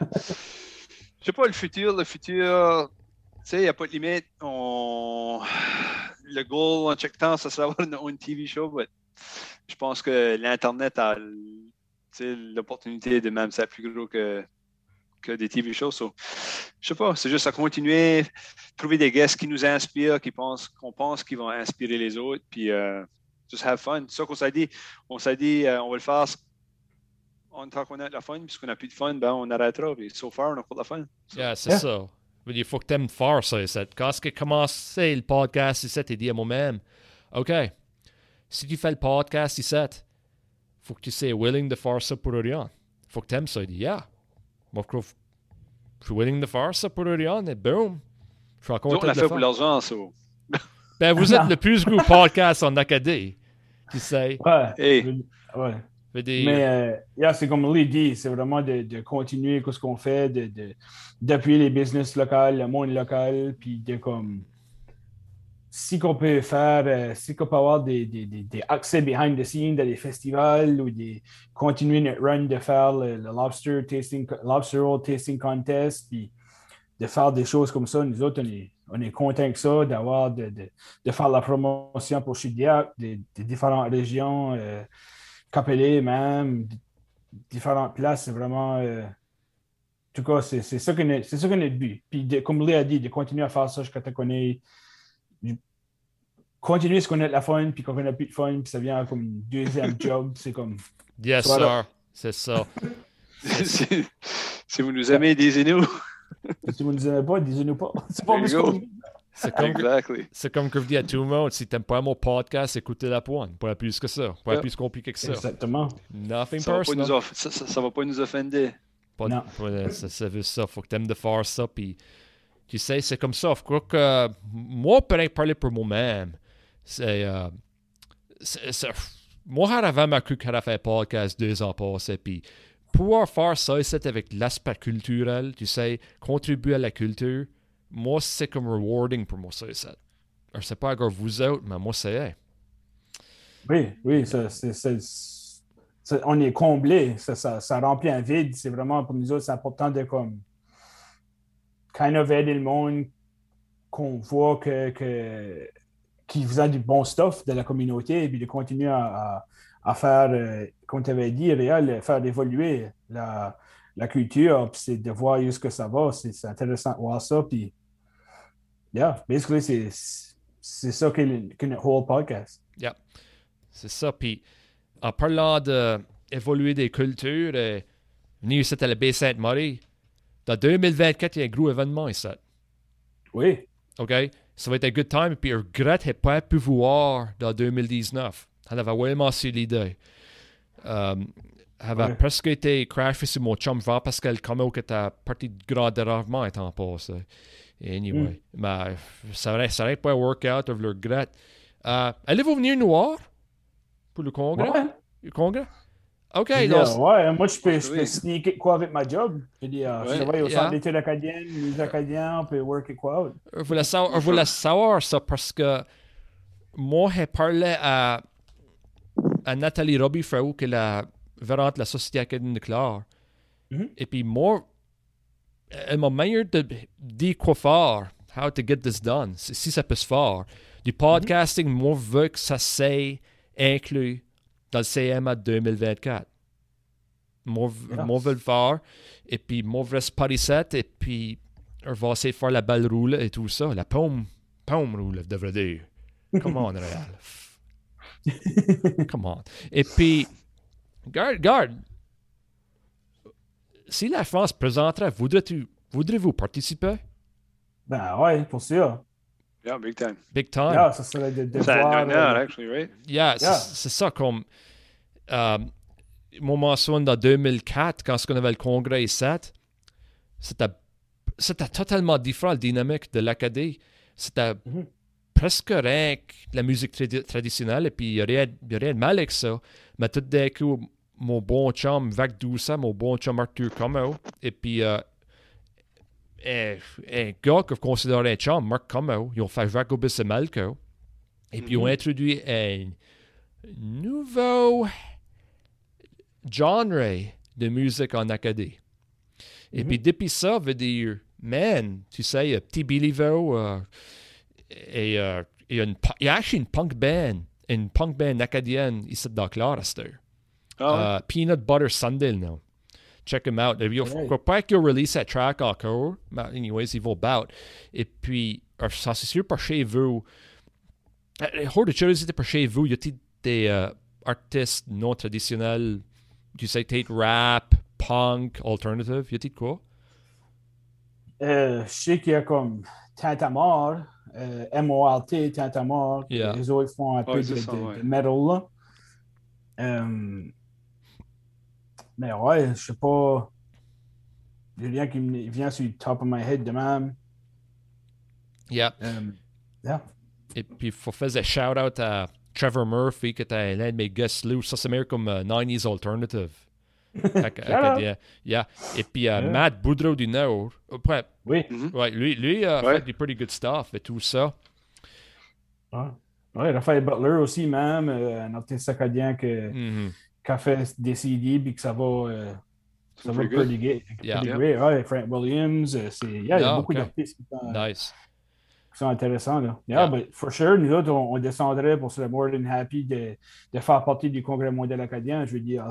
Je sais pas, le futur, le futur, tu sais, il n'y a pas de limite. On... Le goal en check temps, ça serait avoir une, une TV show, mais je pense que l'Internet a l'opportunité de même ça plus gros que, que des TV shows. So, je sais pas, c'est juste à continuer, trouver des guests qui nous inspirent, qui pensent, qu'on pense qu'ils vont inspirer les autres, puis euh, just have fun. C'est ça qu'on s'est dit. On s'est dit, euh, on va le faire en tant qu'on a de la fun, puisqu'on n'a plus de fun, ben on arrêtera. Puis so far, on a pas de la fun. So. Yeah, c'est yeah. ça. Il faut que tu aimes faire ça. Quand j'ai commencé le podcast, tu dit à moi-même, OK, si tu fais le podcast ici, faut que tu sois willing de faire ça pour rien. faut que tu aimes ça. Il dit, yeah. Moi, je suis willing de faire ça pour rien. Et boom. Je suis encore on l'a fait pour l'argent, ça. Ben, vous êtes le plus gros podcast en Acadie. Tu sais. Ouais. Hey. ouais. Mais euh, c'est comme Lee dit, c'est vraiment de, de continuer ce qu'on fait, d'appuyer de, les business locaux, le monde local, puis de comme si qu'on peut faire, euh, si qu'on peut avoir des, des, des, accès behind the scenes dans des festivals ou des, continuer notre run de faire le, lobster tasting, lobster roll tasting contest, puis de faire des choses comme ça, nous autres, on est, on est contents que ça, d'avoir, de, de, de, faire la promotion pour Chidiac, des, différentes régions, euh, Capelé même, différentes places, c'est vraiment. Euh, en tout cas, c'est ça qu'on est, c'est ça qu'on est de but. Puis, de, comme Léa a dit, de continuer à faire ça jusqu'à te connaître continuer ce qu'on a de la fun, puis quand on a plus de fun, puis ça vient comme une deuxième job, c'est comme. Yes, sir. C'est ça. si vous nous aimez, disez-nous. si vous nous aimez pas, disez-nous pas. C'est pas c'est comme, exactly. c'est comme que je dis à tout le monde, si t'aimes pas mon podcast, écoutez la pointe. Pas plus que ça. Pas yep. plus compliqué que ça. Exactement. Nothing ça personal. Va ça, ça, ça, va pas nous offender. Pas, non. Pas, ça, ça veut ça. Faut que t'aimes de faire ça. Puis, tu sais, c'est comme ça. Je crois que moi, peut parler pour moi-même. C'est. Euh, moi, avant ma cru qu'elle a fait podcast deux ans passés, puis pouvoir faire ça, c'est avec l'aspect culturel, tu sais, contribuer à la culture, moi, c'est comme rewarding pour moi, ça, c'est. Je pas encore vous autres, mais moi, c'est. Oui, oui, ça, c'est, on est comblé, ça, ça, ça, remplit un vide. C'est vraiment pour nous autres, c'est important de comme kind of aider le monde qu'on voit que, que qui faisait du bon stuff de la communauté et puis de continuer à, à, faire, euh, comme tu avais dit, réel, faire évoluer la, la culture, puis c'est de voir où ce que ça va. C'est intéressant de voir ça. Puis, yeah, basically, c'est c'est ça que le whole podcast. Yeah, c'est ça. Puis, en parlant d'évoluer des cultures, euh, venir ici à la baie Sainte-Marie, dans 2024, il y a un gros événement ici. Oui. OK? ça va être un good time. Puis, je regrette de pas pu voir dans 2019. Elle avait vraiment su l'idée. Um, elle avait ouais. presque été crashée sur mon chum Jean Pascal Como qui était parti de grand dérangement étant passé. Anyway, mm. mais ça n'aurait ça pas workout, je le regrette. Uh, Allez-vous venir nous voir? Pour le congrès? Ouais. Le congrès? OK. Yeah, donc... Ouais, moi, je peux, je peux sneaker quoi avec ma job. Je dis, uh, ouais, je vais au centre d'études acadiennes, les Acadiens, on peut worker quoi. Je voulais savoir, je voulais savoir ça parce que moi, j'ai parlé à, à Nathalie Robbie Frau, qui est la gérante de la Société acadienne de Clare. Mm -hmm. Et puis, moi, elle m'a meilleur de dire quoi faire, how to get this done, si ça peut se faire. Du podcasting, mm -hmm. moi, je veux que ça soit inclus dans le CMA 2024. Moi, moi, veux le faire. Et puis, moi, je reste Paris 7. Et puis, on va essayer de faire la balle roule et tout ça. La paume, paume roule, je devrais dire. Come on, Real. Come on. Et puis, garde, garde. Si la France présenterait, voudrais-tu, voudrez-vous participer? Ben ouais, pour sûr. Yeah, big time. Big time. Yeah, ça serait de, de voir... Not, actually, right? Yeah, yeah. c'est ça comme... Euh, mon dans 2004, quand on avait le congrès 7, c'était, c'était totalement différent, la dynamique de l'Acadie. C'était mm -hmm. presque rien que la musique tradi traditionnelle, et puis il n'y a, a, rien de mal avec ça. Mais tout d'un coup, mon bon chum Vac Douce, mon bon chum Arthur Como, et puis euh, un, un, gars que je considère un chum, Marc Como, ils ont fait Jacobus et Malco, et puis ils ont mm-hmm. introduit un nouveau genre de musique en Acadie. Et mm -hmm. puis depuis ça, veut dire, man, tu sais, Petit Billy uh, et, uh, une, il y a actually une punk band une punk band acadienne ici dans Clarester. Ouais? Uh, Peanut Butter Sunday, non. Check them out. Je Ouais. crois pas qu'ils ont release cette track encore. Mais anyways, ils vont bout. Et puis, ça c'est sûr par chez vous. Hors de curiosité par chez vous, y a-t-il des euh, artistes non traditionnels, tu sais, peut-être rap, punk, alternative, y a-t-il de quoi? Euh, je sais qu'il y a comme Tantamar, euh, M-O-R-T, Tantamar. Yeah. Les autres font un peu Ouais, de, c'est ça, de- ouais. de metal. Là. Euh, mais ouais, je sais pas. Il y a rien qui me vient sur le top of my head de même. Yeah. Euh, yeah. Et puis, il faut faire un shout-out à Trevor Murphy, qui était l'un de mes guests là. Ça, c'est meilleur comme euh, 90s Alternative. Acadien. Yeah. Et puis, euh, Yeah. Matt Boudreau du Nord. euh, ouais, Oui. Mhm. ouais, lui, lui a Ouais. fait du pretty good stuff et tout ça. Ouais. Ouais, Raphaël Butler aussi, même, euh, un artiste acadien que, Mhm. qui a fait des CD puis que ça va, euh, ça va Pretty good. pretty good. Yeah. pretty great. Ouais, Frank Williams, euh, c'est, yeah, il y a Yeah, beaucoup okay. d'artistes qui sont, Nice. qui sont intéressants. Là. Yeah, Yeah. but for sure, nous autres, on, on descendrait pour se more than happy de, de faire partie du Congrès mondial acadien. Je veux dire,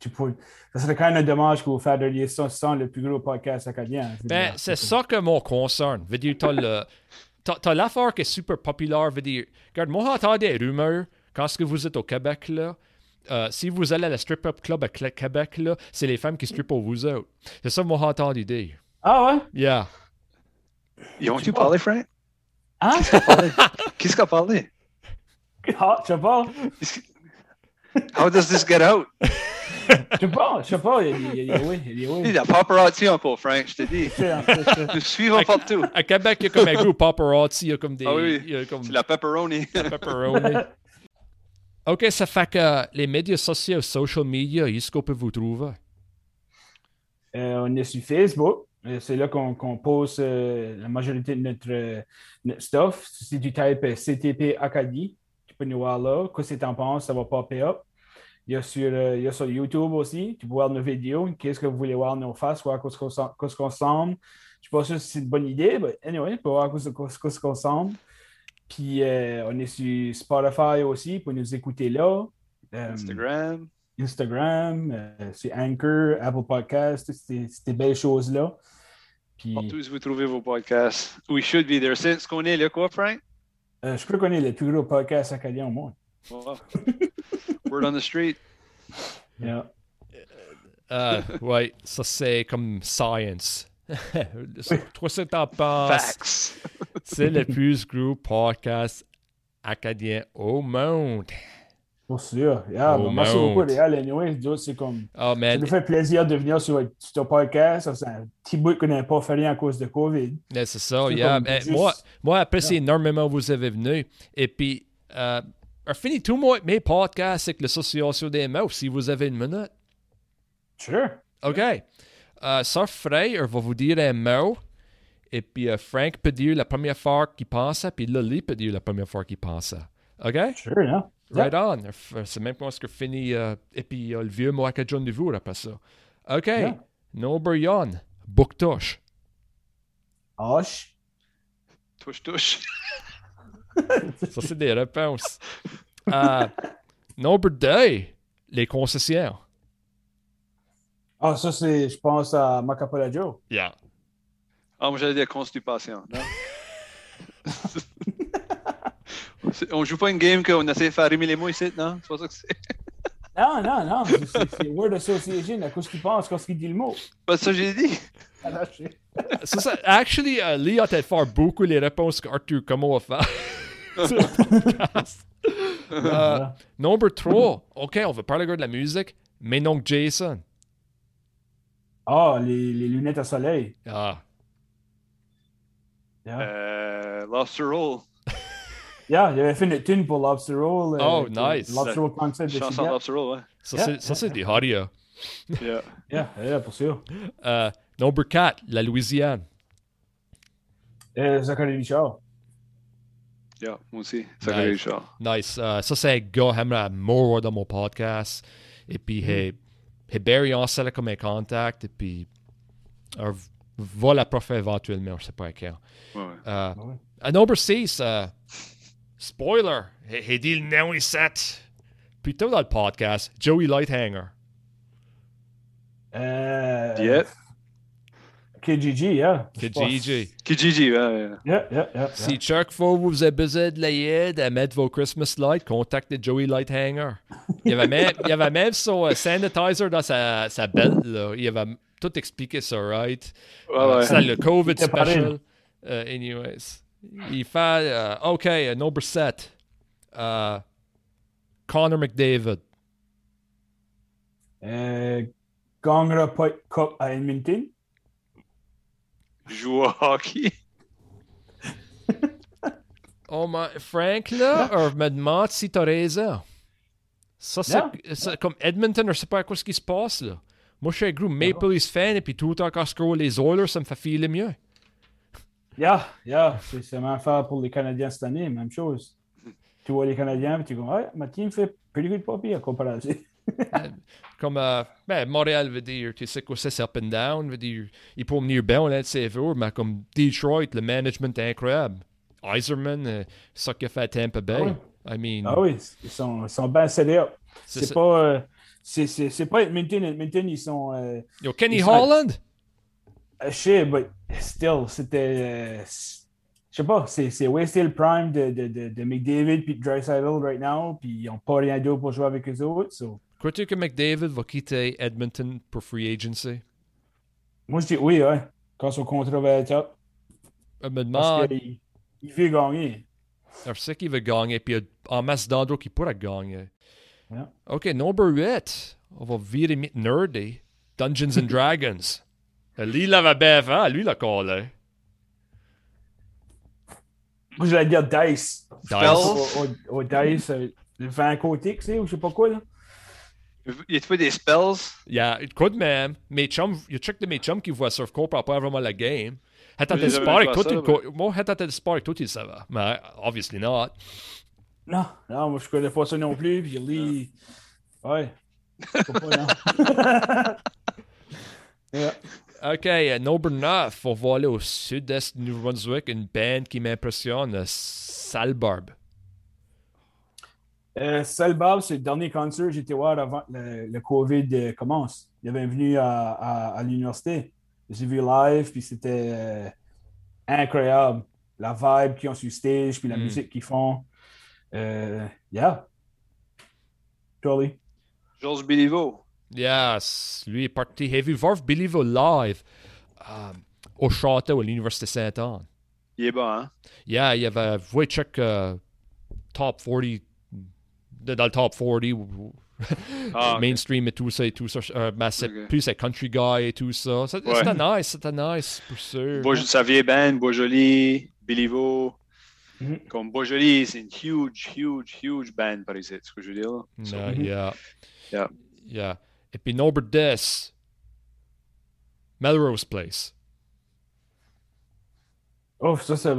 tu peux, ça serait quand même dommage que vous fassiez ça sans le plus gros podcast acadien. Veux Ben, dire. c'est ça que mon concerne. Veut dire, t'as le. T'as, t'as l'affaire qui est super populaire. Veut dire, regarde, moi, j'entends des rumeurs quand ce que vous êtes au Québec, là. Euh, si vous allez à la strip-up club à Québec, là, c'est les femmes qui strippent pour vous autres. C'est ça que moi, entendu dire. Ah ouais? Yeah. Ils ont-tu parlé, Frank? Hein? Qu'est-ce qu'il a parlé? Ah, je sais pas. How does this get out? Je sais pas. Je sais pas. Il y a des- il oui. Il y a des Il oui. y a paparazzi encore, Frank, je te dis. Nous suivons partout. À Québec, il y a comme un groupe paparazzi, il y a comme des. Ah oui, il y a comme C'est la pepperoni. pepperoni. OK, ça fait que les médias sociaux, social media, est-ce qu'on peut vous trouver? Euh, on est sur Facebook. Euh, C'est là qu'on qu'on poste euh, la majorité de notre, stuff. Tu types euh, CTP Acadie, tu peux nous voir là. Qu'est-ce que tu en penses? Ça va popper up. Il y, a sur, il y a sur YouTube aussi. Tu peux voir nos vidéos. Qu'est-ce que vous voulez voir nos faces, voir qu'est-ce qu'on semble? Je ne suis pas si c'est une bonne idée, mais anyway, tu peux voir qu'est-ce qu'on semble. Puis euh, on est sur Spotify aussi pour nous écouter là. Euh, Instagram. Instagram, euh, c'est Anchor, Apple Podcast, ces ces belles choses-là. Puis, Partout où vous trouvez vos podcasts. We should be there. C'est ce qu'on est là, quoi, Frank? euh, je crois qu'on est le plus gros podcast acadien au monde. Wow. Word on the street. Yeah. Euh, ouais, ça c'est comme science. Toi, c'est t'en? Facts. C'est le plus gros podcast acadien au monde. Pour sûr. Yeah, ben, merci monde. beaucoup, Réal. Anyway, c'est comme. Oh Ça nous fait plaisir de venir sur, sur ton podcast. Ça, C'est un petit bout qu'on n'a pas fait rien à cause de COVID. c'est ça. Yeah. Eh, juste- moi, moi, apprécie énormément vous avez venu. Et puis, euh, fini tout moi, mes podcasts avec l'association des mots si vous avez une minute. Sure. OK. Euh, Sir Frey va vous dire un mot. Et puis, euh, Frank peut dire la première fois qu'il pense, puis Lily peut dire la première fois qu'il pense. OK? Sure, yeah. Right on. C'est même pas ce que fini. euh, et puis, euh, le vieux que John de vous après ça. OK. Yeah. No Brian. Book touche. Hoche. Touche, touche. Ça, c'est des réponses. Number 2. Les concessions. Ah, ça, c'est, je pense à Macapola Joe. Yeah. Ah, moi, j'allais dire constipation. Non? C'est- on joue pas une game qu'on essaie de faire rimer les mots ici, non? C'est pas ça que c'est. Non, non, non. C'est, Word Association. À cause qu'il pense, quand il dit le mot. Pas ça que j'ai dit. Ça, ça, actually, euh, Lee a peut-être fait beaucoup les réponses qu'Arthur comment a fait. sur le podcast. Euh, Voilà. number 3. OK, on va parler de la musique, mais non que Jason. Ah, les, les lunettes à soleil. Ah, Yeah. Euh, Lobster Roll. Yeah, il avait fait une tune pour Lobster Roll. euh, Oh, que- nice. Lobster Roll concept de Chanson Chigat. Lobster Roll, ouais. ça, Yeah, c'est, ça, c'est du audio. Yeah. Yeah, yeah, pour sûr. Euh, number 4, la Louisiane. Euh, Zachary Richard. Yeah, moi aussi. Ça fait Nice. Richard. Nice. Euh, ça, c'est un gars aimerait mourir dans mon podcast. Et puis, il il Barry en salle comme un contact. Et puis, euh, va la prof éventuellement, je sais pas à quand. Ouais. Euh, à number 6, euh, Spoiler! J'ai dit le nom ici. Plus tôt dans le podcast, Joey Lighthanger. Euh, Yep. KGG, yeah. Kijiji. Kijiji, ouais, ouais. Yeah, yeah, yeah. Si chaque fois vous avez besoin de l'aide à mettre vos Christmas lights, contactez Joey Lighthanger. Il y avait même, il y avait même son euh, sanitizer dans sa, sa belt. Là. Il avait tout expliqué ça, right? Ouais, Euh, ouais. C'est le COVID special. Euh, anyways. Il fait. euh, OK, euh, number 7. Uh, Connor McDavid. Euh, gagnera pas Cup à Edmonton? Joue au hockey. Oh my, Frank, là, or me demande si t'as raison. Ça, c'est comme Edmonton, je sais pas quoi ce qui se passe, là. Moi, je suis un gros Maple Leafs fan, et puis tout le temps quand je les Oilers, ça me fait filer mieux. Yeah, yeah. C'est même affaire pour les Canadiens cette année, même chose. Tu vois les Canadiens, tu dis, ouais, ma team fait pretty good pas pire comparé. Comme, euh, ben, Montréal veut dire, tu sais quoi c'est, up and down, veut dire, il peut venir bien, on a de sévère, mais comme Detroit, le management est incroyable. Iserman, euh, ça fait à Tampa Bay. Ah oui. I mean, Ah oui, ils sont, ils sont bien up. c'est pas, euh, c'est- c'est c'est pas Edmonton. Edmonton, ils sont. Euh, Yo, Kenny ils sont- Holland? je sais, but still, c'était. euh, je sais pas, c'est c'est le prime de, de, de, de McDavid puis de right now, puis ils n'ont pas rien d'autre pour jouer avec eux autres. So. Crois-tu que McDavid va quitter Edmonton pour free agency? Moi, je dis oui, ouais, quand son contrat va être up. Je me Parce demande, qu'il il veut gagner. je sais qu'il veut gagner, puis il y a en masse d'endroits qui pourraient gagner. Yeah. OK, number 8. On va virer mit nerdy. Dungeons and Dragons. Lui, il l'avait bien fait. Lui, il l'a collé. Moi, je vais dire Dice. Spells. Au, au- au Dice, euh, le vent côté, tu sais, ou je sais pas quoi, là. Il y a pas des spells? Il y a quoi de même. Mes chums, il y a check de mes chums qui voient Surf Corp pas vraiment la game? J'ai de jamais sport avec co- moi, hâte de sport avec tout, il savait. Mais, obviously not. Non, non, moi, je connais pas ça non plus, puis lui. Ouais. Pas, non. Yeah. OK, euh, number 9. On va aller au sud-est du Nouveau-Brunswick, une band qui m'impressionne, Salbarb. Euh, Salbab, c'est le dernier concert que j'ai été voir avant le, le COVID euh, commence. Il avait venu à, à, à l'université. J'ai vu live, puis c'était euh, incroyable. La vibe qu'ils ont sur stage, puis la Mm. musique qu'ils font. Euh, yeah. Totally. Georges Béliveau. Yes, lui est parti. J'ai vu voir Billy Vo live? Euh, au château à l'Université Sainte-Anne. Il est bon, hein? Yeah, il y avait, vous voyez, check euh, top 40, de- dans le top 40, ou- ou- Ah, mainstream et tout ça et tout ça. Euh, c'est Ok. plus un country guy et tout ça. Ça- Ouais. C'était nice, c'était nice, pour sûr. Bois- sa vieille band, Beaujolais, Béliveau. Mhm. Comme Beaujolais, c'est une huge, huge, huge band par ici, c'est ce que je veux dire. là. No, Mhm. yeah. Yeah. Yeah. Et puis, number 10, Melrose Place. Oh, ça, c'est.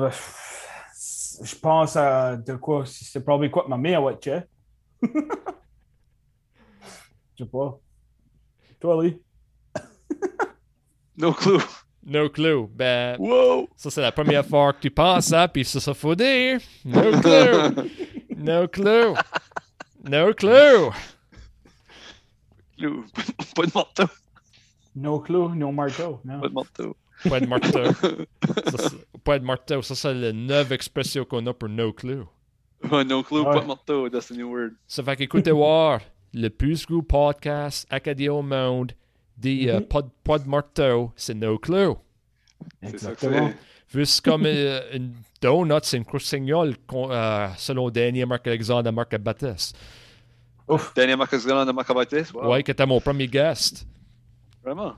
Je pense à de quoi. C'est probablement quoi que ma mère va check. Je sais pas. Totally. No clue. No clue. Ben, Wow! ça, c'est la première fois que tu penses ça, puis ça, ça faut dire. No clue. No clue. No clue. Clue. Pas de marteau. No clue, no marteau. Non. Pas de marteau. Pas de marteau. Ça, pas de marteau. Ça, c'est la neuve expression qu'on a pour no clue. Ouais, no clue, Ouais. pas de marteau. That's the new word. Ça fait qu'écoutez voir le plus gros podcast acadien au monde dit euh, Mhm. pas, de, pas de marteau, c'est no clue. Exactement. c'est. Vu comme euh, une donut, c'est une crossignole qu'on- euh, selon Daniel Marc-Alexandre Marc Baptiste. Ouf. Daniel Marcus-Galan de Macabatis. Wow. Ouais, qui était mon premier guest. Vraiment?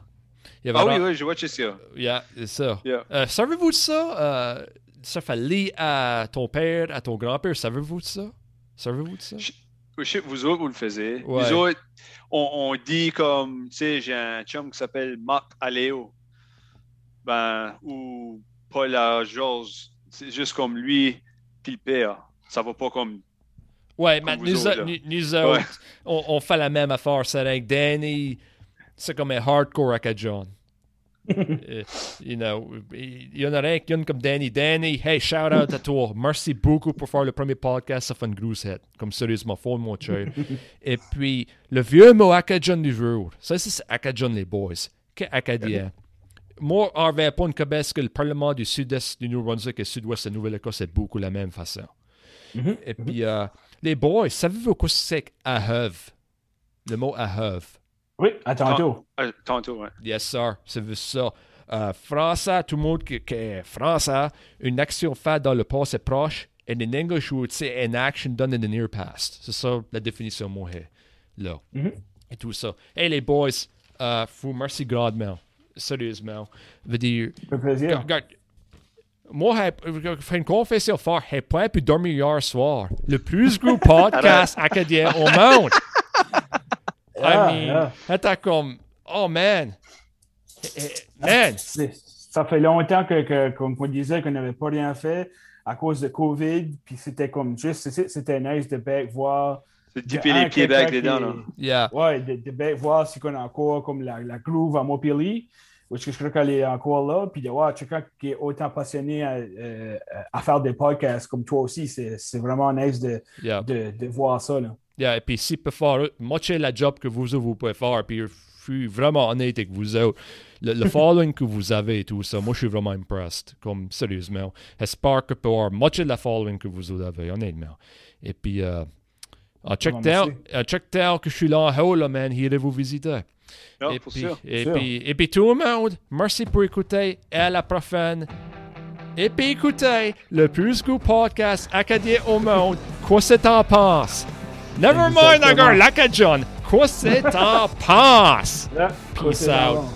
Ah oui, oui, je watché ça. Yeah, c'est ça. Yeah. Euh, savez-vous ça? Ça fait lié à ton père, à ton grand-père. Savez-vous de ça? Savez-vous de ça? Je je sais que vous autres, vous le faisiez. Ouais. Nous autres, on, on dit comme, tu sais, j'ai un chum qui s'appelle Marc Aléo. Ben, ou Paul Georges. C'est juste comme lui puis le père. Ça va pas comme. Ouais, mais nous, autres, nous- nous autres, Ouais. on, on fait la même affaire. C'est avec Danny, c'est comme un hardcore avec John. Euh, you know, il y en a rien qu'une comme Danny. Danny, hey, shout out à toi. Merci beaucoup pour faire le premier podcast. Une grosse hit. Comme sérieusement, faut mon cher. Et puis, le vieux mot Acadian du jour. Ça, c'est Acadian les boys. Qu'est Acadien? Moi, en pas une cabesse que le Parlement du sud-est du New Brunswick et sud-ouest de Nouvelle-Écosse c'est beaucoup la même façon. Mhm. Et puis, euh, les boys, savez-vous quoi c'est qu'Ahev? Le mot Ahev. Oui, à tantôt. Ah, tantôt, ouais. Yes, sir. C'est ça. Euh, français, tout le monde qui, qui est français, une action faite dans le passé proche, et in English, we would say an action done in the near past. C'est ça la définition, moi, là. Mhm. Et tout ça. Hey, les boys, euh, vous merci grandement. Sérieusement. Veut dire, Ça plaisir. regarde, moi, j'ai fait une confession forte. J'ai pas pu dormir hier soir. Le plus gros podcast acadien au monde. Ah, I mean, ah. attends comme, oh man. Eh, eh, Man, Ça fait longtemps que, que- qu'on qu'on disait qu'on n'avait pas rien fait à cause de COVID, puis c'était comme juste, c'était nice de bec voir. C'est un les pieds back dedans, là. yeah. Ouais, de, de bec voir si on a encore comme la, la groove à Mopili, parce que je crois qu'elle est encore là, puis de voir quelqu'un qui est autant passionné à, euh, à faire des podcasts comme toi aussi, c'est c'est vraiment nice de, Yeah. de, de voir ça. Là. Yeah, et puis s'il peut faire moitié la job que vous vous pouvez faire, puis je suis vraiment honnête avec vous autres, le, le following que vous avez et tout ça, moi je suis vraiment impressed, comme sérieusement. J'espère que pour avoir moitié de la following que vous avez, honnêtement. Et puis, euh, en check Ah, down, en check down que je suis là en haut, là, man, irez vous visiter. Et, puis, sûr. et, Sûr. puis, et puis tout le monde, merci pour écouter, et à la prochaine. Et puis écoutez, le plus gros podcast acadien au monde, quoi c'est t'en penses? Never mind, Exactement. encore l'Acadian, quoi c'est t'en penses? Yeah, Peace c'est out. bon.